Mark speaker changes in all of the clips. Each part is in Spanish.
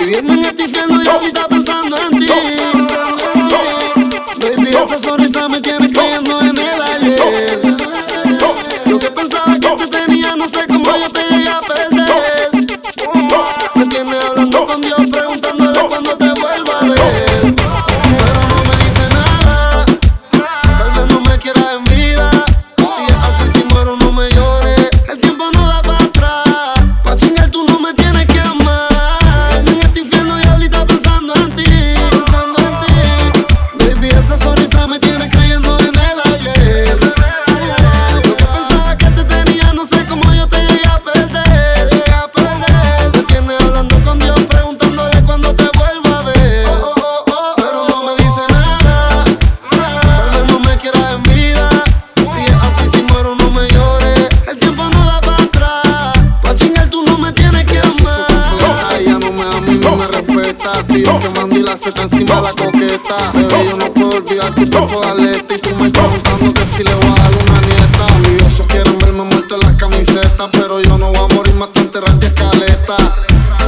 Speaker 1: Eu vivo sempre vendo eles olvidar que Mandy la seta encima de la coqueta. Bebé, yo no puedo olvidar tu cuerpo de aleta y tú me estás contando que si le voy a dar una nieta. Envidiosos quieren verme muerto en la camiseta, pero yo no voy a morir más tan que escaleta.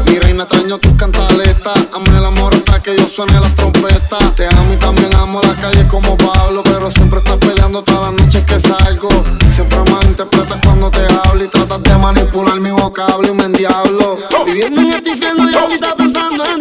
Speaker 1: Mi reina extraño tus cantaletas, amé el amor hasta que yo suene las trompetas. Te amo y también amo la calle como Pablo, pero siempre estás peleando todas las noches que salgo. Siempre malinterpretas cuando te hablo y tratas de manipular mi vocablo y me endiablo. Viviendo en el infierno y ahorita pensando en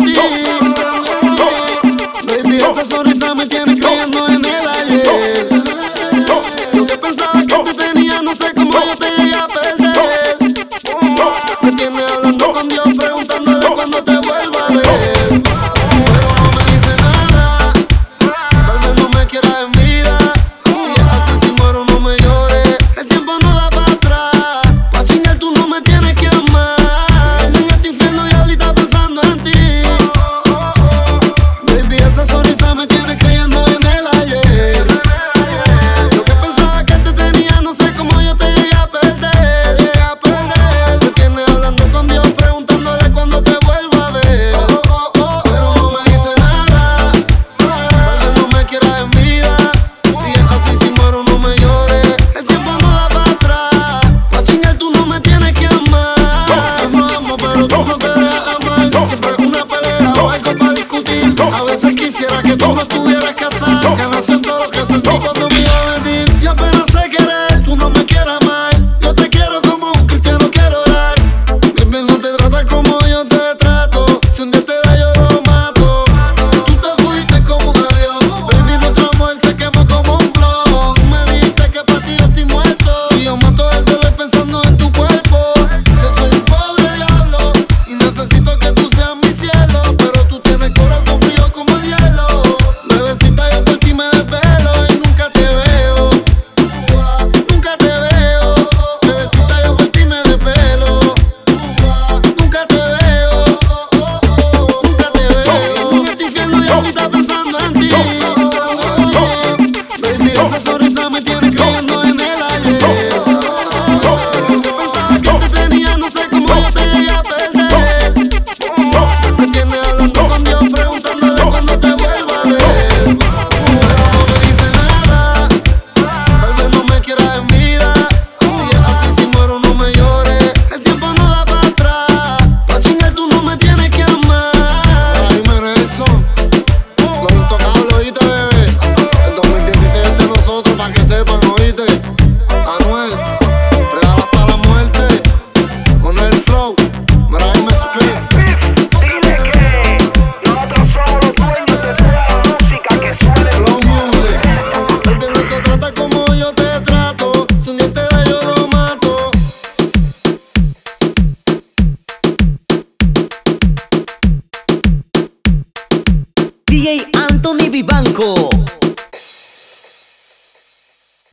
Speaker 2: DJ Anthony Vivanco.